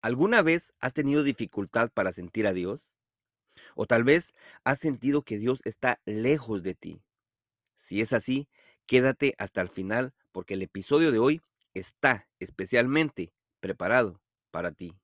¿Alguna vez has tenido dificultad para sentir a Dios? O tal vez has sentido que Dios está lejos de ti. Si es así, quédate hasta el final porque el episodio de hoy está especialmente preparado para ti.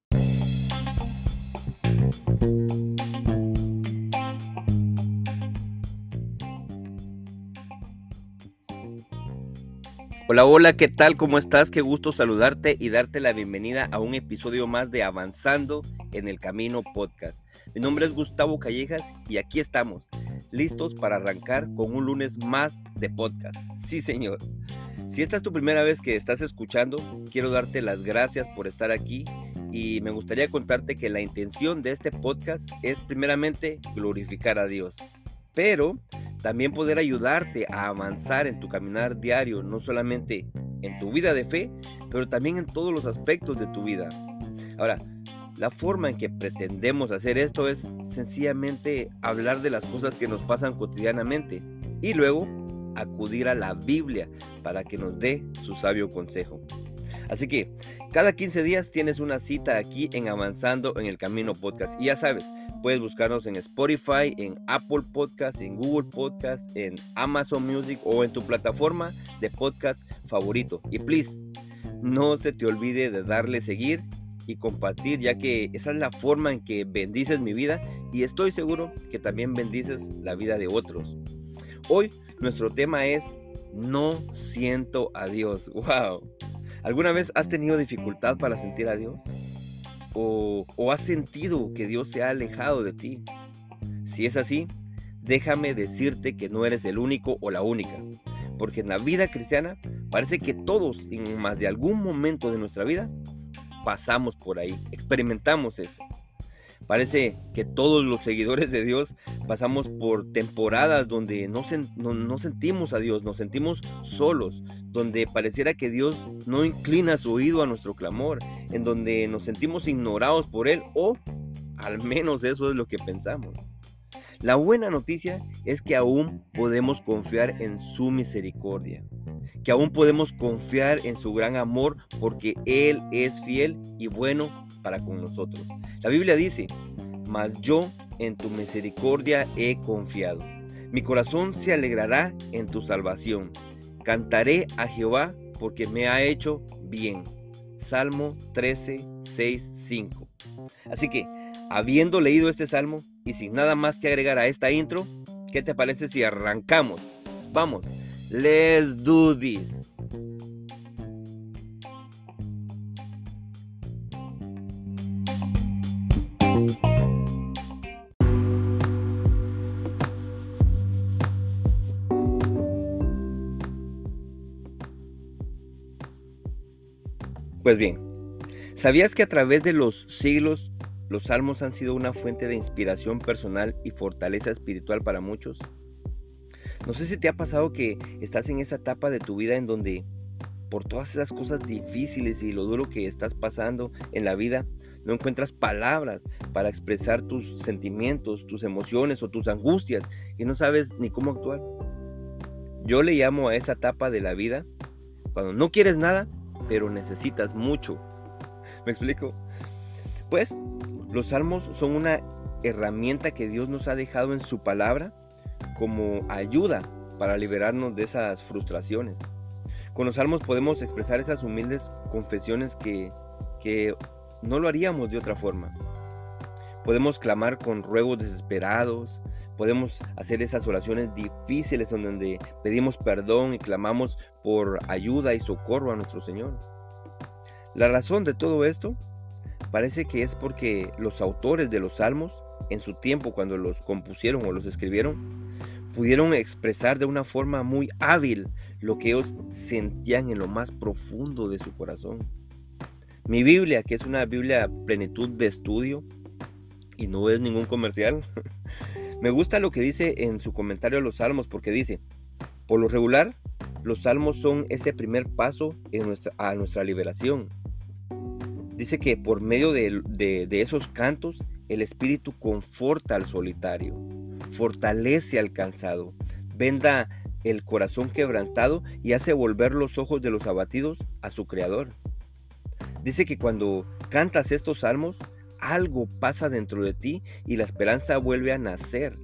Hola, hola, ¿qué tal? ¿Cómo estás? Qué gusto saludarte y darte la bienvenida a un episodio más de Avanzando en el Camino Podcast. Mi nombre es Gustavo Callejas y aquí estamos, listos para arrancar con un lunes más de podcast. Sí, señor. Si esta es tu primera vez que estás escuchando, quiero darte las gracias por estar aquí y me gustaría contarte que la intención de este podcast es primeramente glorificar a Dios. Pero también poder ayudarte a avanzar en tu caminar diario, no solamente en tu vida de fe, pero también en todos los aspectos de tu vida. Ahora, la forma en que pretendemos hacer esto es sencillamente hablar de las cosas que nos pasan cotidianamente y luego acudir a la Biblia para que nos dé su sabio consejo. Así que cada 15 días tienes una cita aquí en Avanzando en el Camino Podcast. Y ya sabes, puedes buscarnos en Spotify, en Apple Podcast, en Google Podcast, en Amazon Music o en tu plataforma de podcast favorito. Y please, no se te olvide de darle seguir y compartir, ya que esa es la forma en que bendices mi vida y estoy seguro que también bendices la vida de otros. Hoy nuestro tema es No siento a Dios. ¡Wow! ¿Alguna vez has tenido dificultad para sentir a Dios? ¿O, has sentido que Dios se ha alejado de ti? Si es así, déjame decirte que no eres el único o la única. Porque en la vida cristiana parece que todos en más de algún momento de nuestra vida pasamos por ahí, experimentamos eso. Parece que todos los seguidores de Dios pasamos por temporadas donde no, sentimos a Dios, nos sentimos solos, donde pareciera que Dios no inclina su oído a nuestro clamor, en donde nos sentimos ignorados por Él o al menos eso es lo que pensamos. La buena noticia es que aún podemos confiar en su misericordia, que aún podemos confiar en su gran amor porque Él es fiel y bueno para con nosotros. La Biblia dice, mas yo en tu misericordia he confiado. Mi corazón se alegrará en tu salvación. Cantaré a Jehová porque me ha hecho bien. Salmo 13, 6, 5. Así que, habiendo leído este salmo y sin nada más que agregar a esta intro, ¿qué te parece si arrancamos? Vamos, let's do this. Pues bien, ¿sabías que a través de los siglos los salmos han sido una fuente de inspiración personal y fortaleza espiritual para muchos? No sé si te ha pasado que estás en esa etapa de tu vida en donde por todas esas cosas difíciles y lo duro que estás pasando en la vida, no encuentras palabras para expresar tus sentimientos, tus emociones o tus angustias y no sabes ni cómo actuar. Yo le llamo a esa etapa de la vida cuando no quieres nada, pero necesitas mucho. ¿Me explico? Pues los salmos son una herramienta que Dios nos ha dejado en su palabra como ayuda para liberarnos de esas frustraciones. Con los salmos podemos expresar esas humildes confesiones que, que no lo haríamos de otra forma. Podemos clamar con ruegos desesperados, podemos hacer esas oraciones difíciles donde pedimos perdón y clamamos por ayuda y socorro a nuestro Señor. La razón de todo esto parece que es porque los autores de los salmos, en su tiempo cuando los compusieron o los escribieron, pudieron expresar de una forma muy hábil lo que ellos sentían en lo más profundo de su corazón. Mi Biblia, que es una Biblia plenitud de estudio y no es ningún comercial, Me gusta lo que dice en su comentario a los salmos porque dice, por lo regular, los salmos son ese primer paso a nuestra liberación. Dice que por medio de, esos cantos, el Espíritu conforta al solitario, fortalece al cansado, venda el corazón quebrantado y hace volver los ojos de los abatidos a su Creador. Dice que cuando cantas estos salmos, algo pasa dentro de ti y la esperanza vuelve a nacer.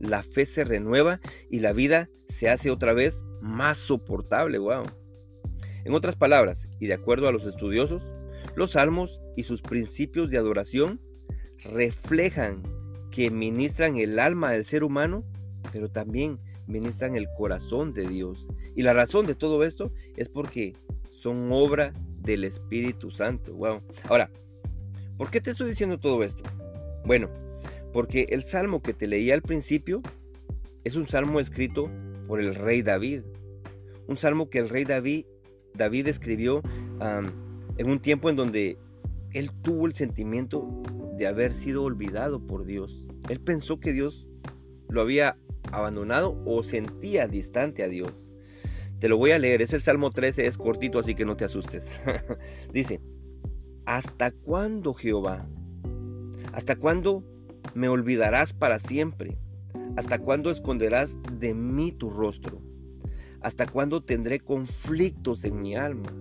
La fe se renueva y la vida se hace otra vez más soportable. Wow. En otras palabras, y de acuerdo a los estudiosos, los salmos y sus principios de adoración reflejan que ministran el alma del ser humano, pero también ministran el corazón de Dios. Y la razón de todo esto es porque son obra del Espíritu Santo. Wow. Ahora, ¿por qué te estoy diciendo todo esto? Bueno, porque el salmo que te leí al principio es un salmo escrito por el rey David. Un salmo que el rey David, David escribió en un tiempo en donde él tuvo el sentimiento de haber sido olvidado por Dios. Él pensó que Dios lo había abandonado o sentía distante a Dios. Te lo voy a leer, es el Salmo 13, es cortito, así que no te asustes. Dice, ¿hasta cuándo Jehová? ¿Hasta cuándo me olvidarás para siempre? ¿Hasta cuándo esconderás de mí tu rostro? ¿Hasta cuándo tendré conflictos en mi alma?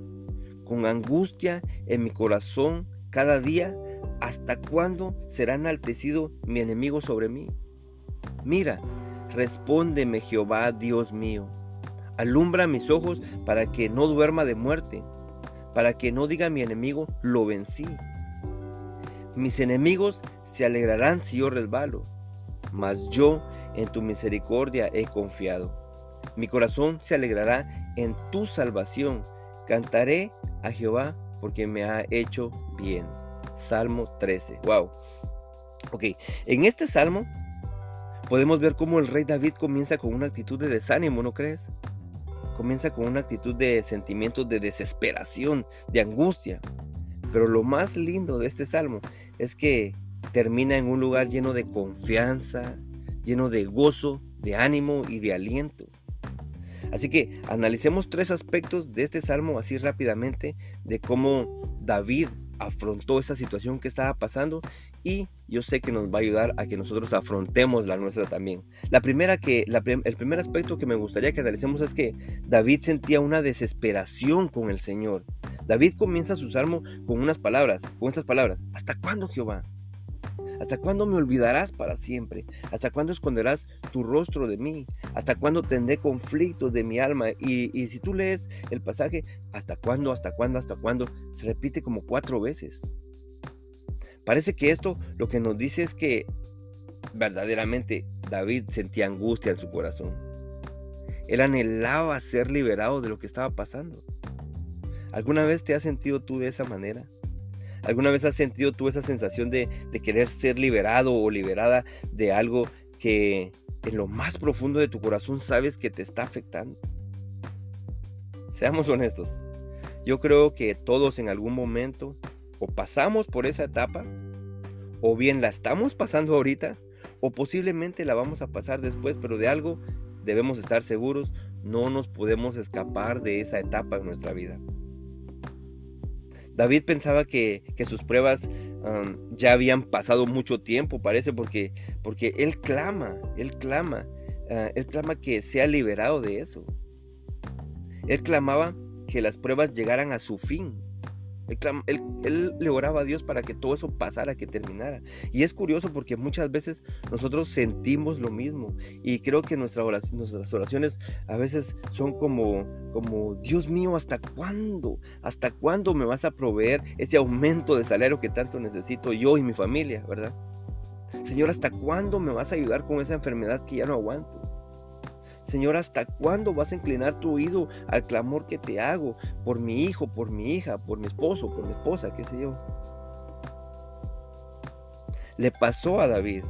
Con angustia en mi corazón cada día, ¿hasta cuándo será enaltecido mi enemigo sobre mí? Mira, respóndeme Jehová, Dios mío Alumbra mis ojos para que no duerma de muerte, para que no diga mi enemigo, lo vencí. Mis enemigos se alegrarán si yo resbalo, mas yo en tu misericordia he confiado. Mi corazón se alegrará en tu salvación. Cantaré a Jehová porque me ha hecho bien. Salmo 13. Wow. Ok, en este salmo podemos ver cómo el rey David comienza con una actitud de desánimo, ¿no crees? comienza con una actitud de sentimientos de desesperación, de angustia. Pero lo más lindo de este salmo es que termina en un lugar lleno de confianza, lleno de gozo, de ánimo y de aliento. Así que analicemos tres aspectos de este salmo así rápidamente, de cómo David afrontó esa situación que estaba pasando y yo sé que nos va a ayudar a que nosotros afrontemos la nuestra también. La primera que, el primer aspecto que me gustaría que analicemos es que David sentía una desesperación con el Señor. David comienza su salmo con unas palabras, con estas palabras, ¿hasta cuándo Jehová? ¿Hasta cuándo me olvidarás para siempre? ¿Hasta cuándo esconderás tu rostro de mí? ¿Hasta cuándo tendré conflictos de mi alma? Y, si tú lees el pasaje, ¿hasta cuándo? ¿Hasta cuándo? ¿Hasta cuándo? Se repite como cuatro veces. Parece que esto lo que nos dice es que verdaderamente David sentía angustia en su corazón. Él anhelaba ser liberado de lo que estaba pasando. ¿Alguna vez te has sentido tú de esa manera? ¿Alguna vez has sentido tú esa sensación de, de, querer ser liberado o liberada de algo que en lo más profundo de tu corazón sabes que te está afectando? Seamos honestos. Yo creo que todos en algún momento o pasamos por esa etapa, o bien la estamos pasando ahorita, o posiblemente la vamos a pasar después, pero de algo debemos estar seguros, no nos podemos escapar de esa etapa en nuestra vida. David pensaba que, sus pruebas ya habían pasado mucho tiempo, parece, porque, porque él clama, él clama, ah, él clama que sea liberado de eso. Él clamaba que las pruebas llegaran a su fin. Él, le oraba a Dios para que todo eso pasara, que terminara. Y es curioso porque muchas veces nosotros sentimos lo mismo. Y creo que nuestras oraciones a veces son como, como, Dios mío, ¿hasta cuándo? ¿Hasta cuándo me vas a proveer ese aumento de salario que tanto necesito yo y mi familia, verdad? Señor, ¿hasta cuándo me vas a ayudar con esa enfermedad que ya no aguanto? Señor, ¿hasta cuándo vas a inclinar tu oído al clamor que te hago por mi hijo, por mi hija, por mi esposo, por mi esposa, qué sé yo? Le pasó a David,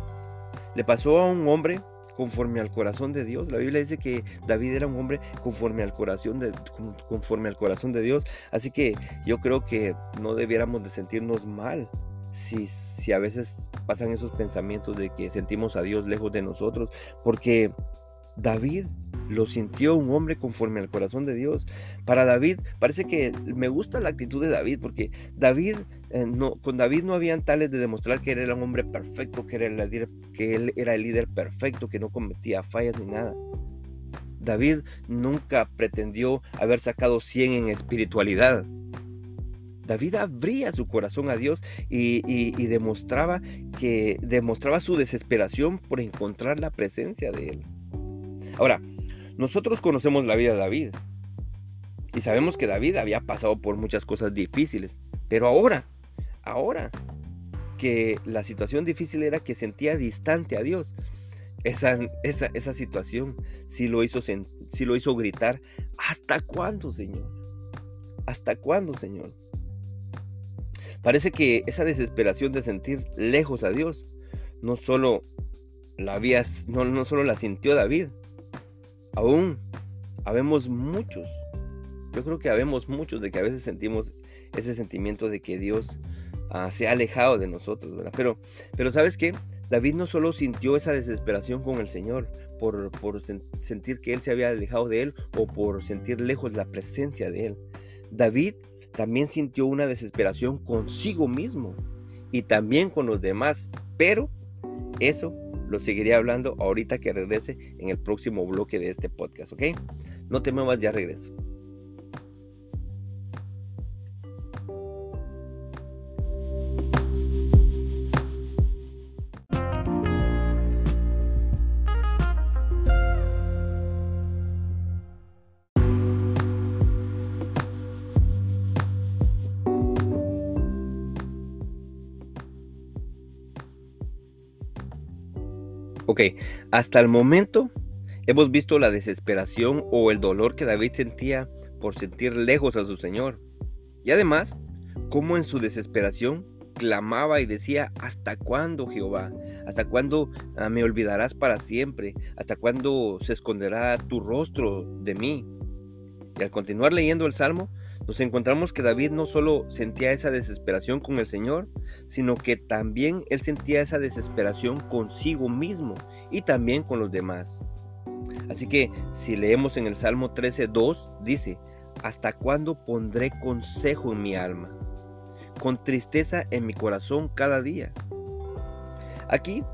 le pasó a un hombre conforme al corazón de Dios. La Biblia dice que David era un hombre conforme al corazón de, conforme al corazón de Dios. Así que yo creo que no debiéramos de sentirnos mal si, si a veces pasan esos pensamientos de que sentimos a Dios lejos de nosotros, porque David lo sintió un hombre conforme al corazón de Dios. Para David, parece que me gusta la actitud de David, porque David, eh, no, con David no habían tales de demostrar que era un hombre perfecto, que, era el que él era el líder perfecto, que no cometía fallas ni nada. David nunca pretendió haber sacado 100 en espiritualidad. David abría su corazón a Dios y, demostraba que demostraba su desesperación por encontrar la presencia de Él. Ahora, nosotros conocemos la vida de David y sabemos que David había pasado por muchas cosas difíciles, pero ahora, ahora que la situación difícil era que sentía distante a Dios, esa, esa, esa situación sí lo, hizo, sí lo hizo gritar, ¿hasta cuándo, Señor? ¿Hasta cuándo, Señor? Parece que esa desesperación de sentir lejos a Dios no solo la había, no, no solo la sintió David, aún habemos muchos. Yo creo que habemos muchos de que a veces sentimos ese sentimiento de que Dios ah, se ha alejado de nosotros, ¿verdad? Pero, pero ¿sabes qué? David no solo sintió esa desesperación con el Señor por, por sentir que Él se había alejado de Él o por sentir lejos la presencia de Él. David también sintió una desesperación consigo mismo y también con los demás, pero eso lo seguiré hablando ahorita que regrese en el próximo bloque de este podcast, ¿ok? No te muevas, ya regreso. Ok, hasta el momento hemos visto la desesperación o el dolor que David sentía por sentir lejos a su Señor. Y además, cómo en su desesperación clamaba y decía, ¿hasta cuándo Jehová? ¿Hasta cuándo ah, me olvidarás para siempre? ¿Hasta cuándo se esconderá tu rostro de mí? Y al continuar leyendo el Salmo, nos encontramos que David no solo sentía esa desesperación con el Señor, sino que también él sentía esa desesperación consigo mismo y también con los demás. Así que si leemos en el Salmo 13.2, dice, ¿hasta cuándo pondré consejo en mi alma? Con tristeza en mi corazón cada día. Aquí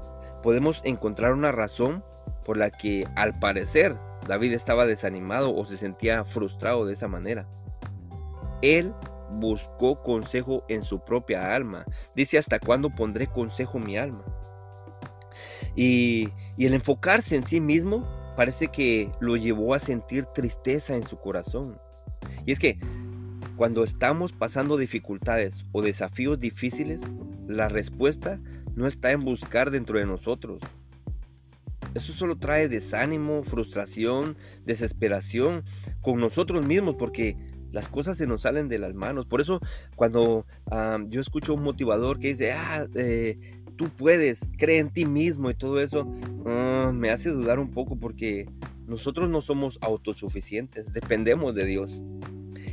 podemos encontrar una razón por la que al parecer David estaba desanimado o se sentía frustrado de esa manera. Él buscó consejo en su propia alma. Dice, ¿hasta cuándo pondré consejo en mi alma? Y, el enfocarse en sí mismo parece que lo llevó a sentir tristeza en su corazón. Y es que cuando estamos pasando dificultades o desafíos difíciles, la respuesta no está en buscar dentro de nosotros. Eso solo trae desánimo, frustración, desesperación con nosotros mismos porque las cosas se nos salen de las manos. Por eso cuando yo escucho un motivador que dice, ah, eh, tú puedes, cree en ti mismo y todo eso, ah, me hace dudar un poco porque nosotros no somos autosuficientes, dependemos de Dios.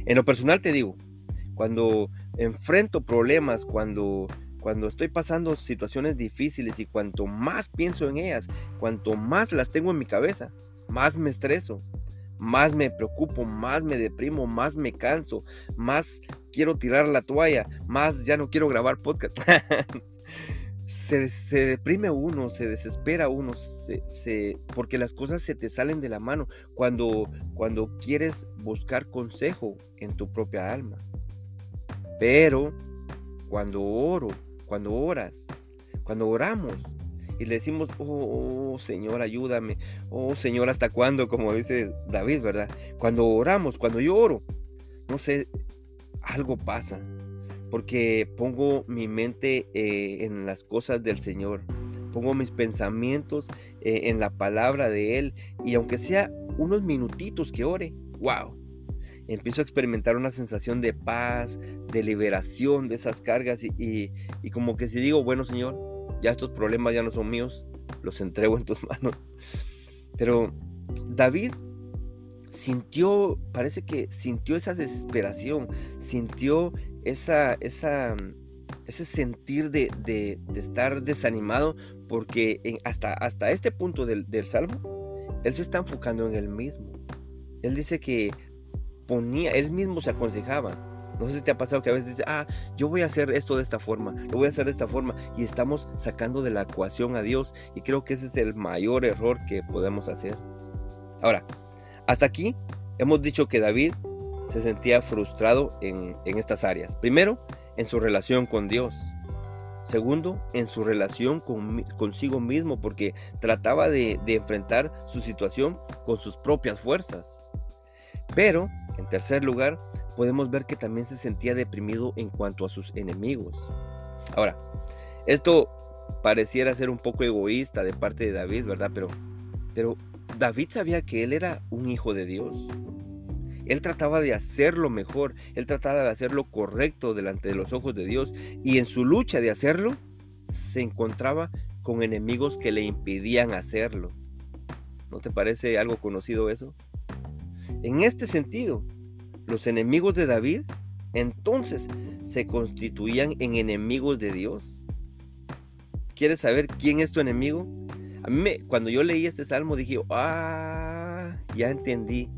En lo personal te digo, cuando enfrento problemas, cuando, cuando estoy pasando situaciones difíciles y cuanto más pienso en ellas, cuanto más las tengo en mi cabeza, más me estreso, más me preocupo, más me deprimo, más me canso, más quiero tirar la toalla, más ya no quiero grabar podcast. se, deprime uno, se desespera uno, se, porque las cosas se te salen de la mano cuando, cuando quieres buscar consejo en tu propia alma. Pero cuando oro, cuando oras, cuando oramos, y le decimos, oh, Señor, ayúdame, oh Señor, ¿hasta cuándo? Como dice David, ¿verdad? Cuando oramos, cuando yo oro, no sé, algo pasa, porque pongo mi mente eh, en las cosas del Señor, pongo mis pensamientos eh, en la palabra de Él, y aunque sea unos minutitos que ore, wow, empiezo a experimentar una sensación de paz, de liberación de esas cargas y, y, como que si digo, bueno Señor, ya estos problemas ya no son míos, los entrego en tus manos. Pero David sintió, parece que sintió esa desesperación, sintió esa, esa, ese sentir de, estar desanimado, porque hasta, hasta este punto del, del Salmo, él se está enfocando en él mismo. Él dice que ponía, él mismo se aconsejaba, no sé si te ha pasado que a veces dices, ah, yo voy a hacer esto de esta forma, lo voy a hacer de esta forma, y estamos sacando de la ecuación a Dios, y creo que ese es el mayor error que podemos hacer. Ahora, hasta aquí hemos dicho que David se sentía frustrado en, estas áreas. Primero, en su relación con Dios. Segundo, en su relación con, consigo mismo, porque trataba de enfrentar su situación con sus propias fuerzas. Pero, en tercer lugar, podemos ver que también se sentía deprimido en cuanto a sus enemigos. Ahora, esto pareciera ser un poco egoísta de parte de David, ¿verdad? Pero, pero David sabía que él era un hijo de Dios. Él trataba de hacerlo mejor, él trataba de hacerlo correcto delante de los ojos de Dios y en su lucha de hacerlo se encontraba con enemigos que le impidían hacerlo. ¿No te parece algo conocido eso? En este sentido, los enemigos de David entonces se constituían en enemigos de Dios. ¿Quieres saber quién es tu enemigo? A mí cuando yo leí este salmo dije, ah, ya entendí.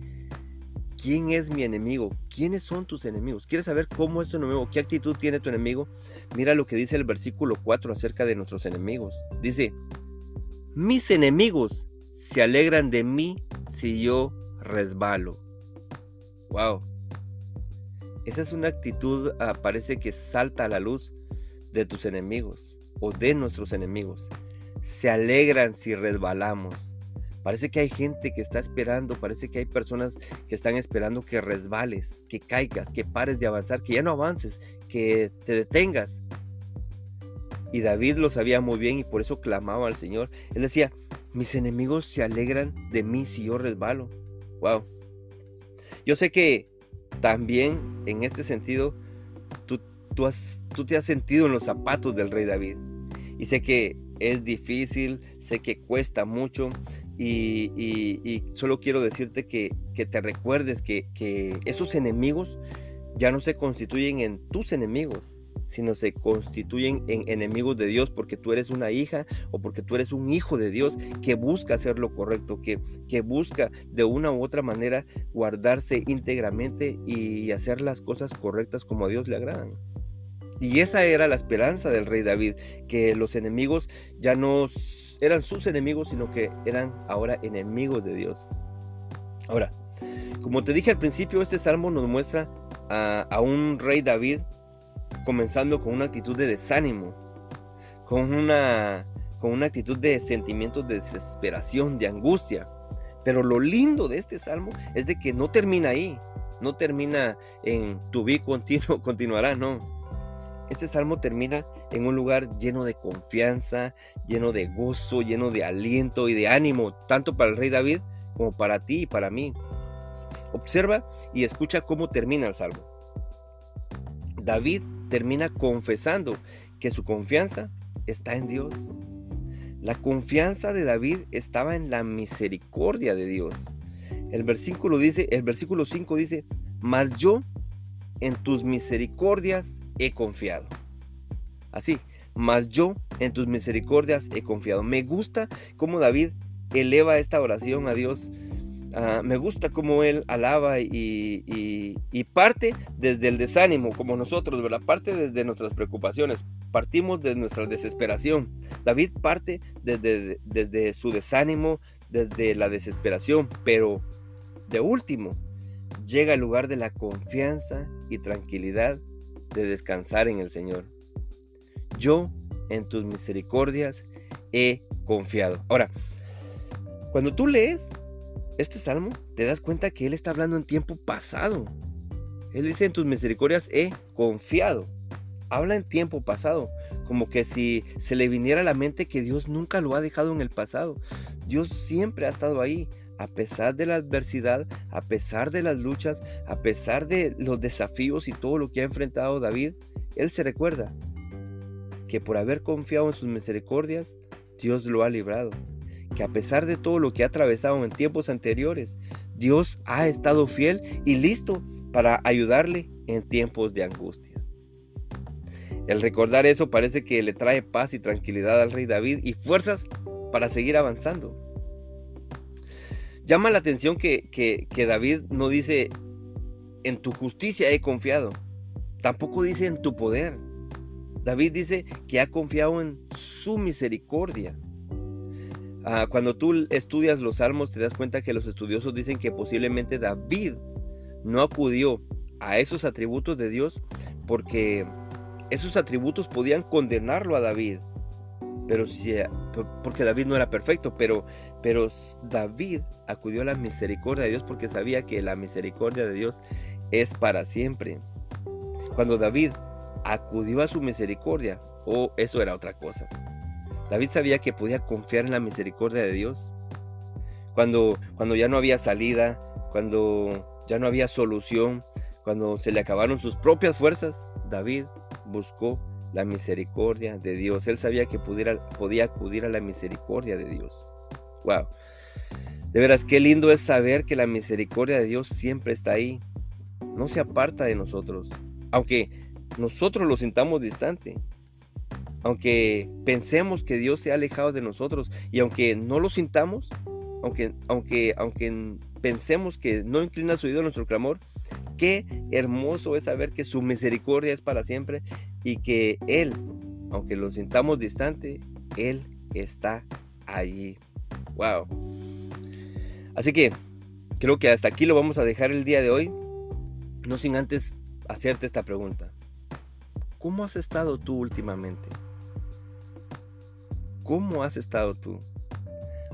¿Quién es mi enemigo? ¿Quiénes son tus enemigos? ¿Quieres saber cómo es tu enemigo? ¿Qué actitud tiene tu enemigo? Mira lo que dice el versículo 4 acerca de nuestros enemigos. Dice, mis enemigos se alegran de mí si yo resbalo. Wow. Esa es una actitud, ah, parece que salta a la luz de tus enemigos o de nuestros enemigos. Se alegran si resbalamos. Parece que hay gente que está esperando, parece que hay personas que están esperando que resbales, que caigas, que pares de avanzar, que ya no avances, que te detengas. Y David lo sabía muy bien y por eso clamaba al Señor. Él decía, mis enemigos se alegran de mí si yo resbalo. Wow. Yo sé que también en este sentido, tú, tú, has, tú te has sentido en los zapatos del rey David. Y sé que es difícil, sé que cuesta mucho y, solo quiero decirte que, te recuerdes que, que esos enemigos ya no se constituyen en tus enemigos, sino se constituyen en enemigos de Dios porque tú eres una hija o porque tú eres un hijo de Dios que busca hacer lo correcto, que, que busca de una u otra manera guardarse íntegramente y hacer las cosas correctas como a Dios le agradan. Y esa era la esperanza del rey David, que los enemigos ya no eran sus enemigos, sino que eran ahora enemigos de Dios. Ahora, como te dije al principio, este salmo nos muestra a, a un rey David comenzando con una actitud de desánimo, con una, con una actitud de sentimientos de desesperación, de angustia. Pero lo lindo de este salmo es de que no termina ahí, no termina en tu vida continuo, continuará, no. Este salmo termina en un lugar lleno de confianza, lleno de gozo, lleno de aliento y de ánimo, tanto para el rey David como para ti y para mí. Observa y escucha cómo termina el salmo. David termina confesando que su confianza está en Dios. La confianza de David estaba en la misericordia de Dios. El versículo dice, el versículo 5 dice, "Mas yo en tus misericordias he confiado." Así, "Mas yo en tus misericordias he confiado." Me gusta cómo David eleva esta oración a Dios Ah, me gusta cómo él alaba y, parte desde el desánimo, como nosotros, ¿verdad? Parte desde nuestras preocupaciones, partimos de nuestra desesperación. David parte desde, desde su desánimo, desde la desesperación, pero de último, llega al lugar de la confianza y tranquilidad de descansar en el Señor. Yo en tus misericordias he confiado. Ahora, cuando tú lees este salmo, te das cuenta que él está hablando en tiempo pasado. Él dice, en tus misericordias he confiado. Habla en tiempo pasado, como que si se le viniera a la mente que Dios nunca lo ha dejado en el pasado. Dios siempre ha estado ahí, a pesar de la adversidad, a pesar de las luchas, a pesar de los desafíos y todo lo que ha enfrentado David. Él se recuerda que por haber confiado en sus misericordias, Dios lo ha librado que a pesar de todo lo que ha atravesado en tiempos anteriores, Dios ha estado fiel y listo para ayudarle en tiempos de angustias. El recordar eso parece que le trae paz y tranquilidad al rey David y fuerzas para seguir avanzando. Llama la atención que, que, David no dice, en tu justicia he confiado, tampoco dice en tu poder. David dice que ha confiado en su misericordia. Ah, cuando tú estudias los salmos te das cuenta que los estudiosos dicen que posiblemente David no acudió a esos atributos de Dios porque esos atributos podían condenarlo a David. Pero porque David no era perfecto, pero, pero David acudió a la misericordia de Dios porque sabía que la misericordia de Dios es para siempre. Cuando David acudió a su misericordia, oh, eso era otra cosa. David sabía que podía confiar en la misericordia de Dios. Cuando, cuando ya no había salida, cuando ya no había solución, cuando se le acabaron sus propias fuerzas, David buscó la misericordia de Dios. Él sabía que pudiera, podía acudir a la misericordia de Dios. Wow. De veras, qué lindo es saber que la misericordia de Dios siempre está ahí. No se aparta de nosotros. Aunque nosotros lo sintamos distante. Aunque pensemos que Dios se ha alejado de nosotros. Y aunque no lo sintamos, aunque, aunque, aunque pensemos que no inclina su oído a nuestro clamor, qué hermoso es saber que su misericordia es para siempre y que Él, aunque lo sintamos distante, Él está allí. Wow. Así que creo que hasta aquí lo vamos a dejar el día de hoy. No sin antes hacerte esta pregunta. ¿Cómo has estado tú últimamente? ¿Cómo has estado tú?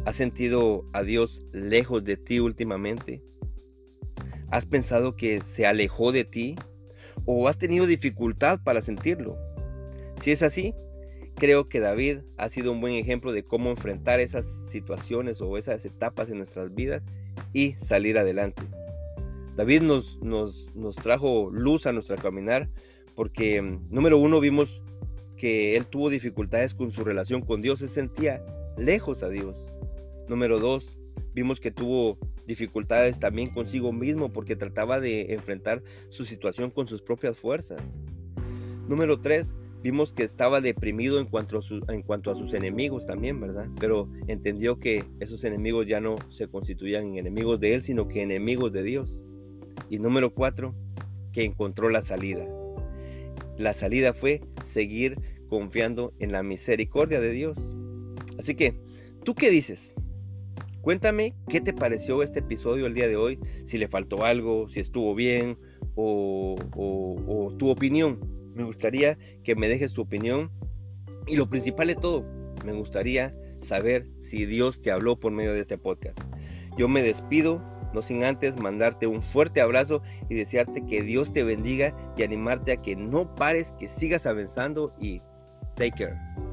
¿Has sentido a Dios lejos de ti últimamente? ¿Has pensado que se alejó de ti? ¿O has tenido dificultad para sentirlo? Si es así, creo que David ha sido un buen ejemplo de cómo enfrentar esas situaciones o esas etapas en nuestras vidas y salir adelante. David nos, nos, nos trajo luz a nuestro caminar porque, mm, número uno, vimos que él tuvo dificultades con su relación con Dios, se sentía lejos a Dios. Número dos, vimos que tuvo dificultades también consigo mismo porque trataba de enfrentar su situación con sus propias fuerzas. Número tres, vimos que estaba deprimido en cuanto, a sus enemigos también, ¿verdad? Pero entendió que esos enemigos ya no se constituían en enemigos de él, sino que enemigos de Dios. Y número cuatro, que encontró la salida. La salida fue seguir confiando en la misericordia de Dios. Así que, ¿tú qué dices? Cuéntame qué te pareció este episodio el día de hoy, si le faltó algo, si estuvo bien o, tu opinión. Me gustaría que me dejes tu opinión y lo principal de todo, me gustaría saber si Dios te habló por medio de este podcast. Yo me despido, no sin antes mandarte un fuerte abrazo y desearte que Dios te bendiga y animarte a que no pares, que sigas avanzando y take care.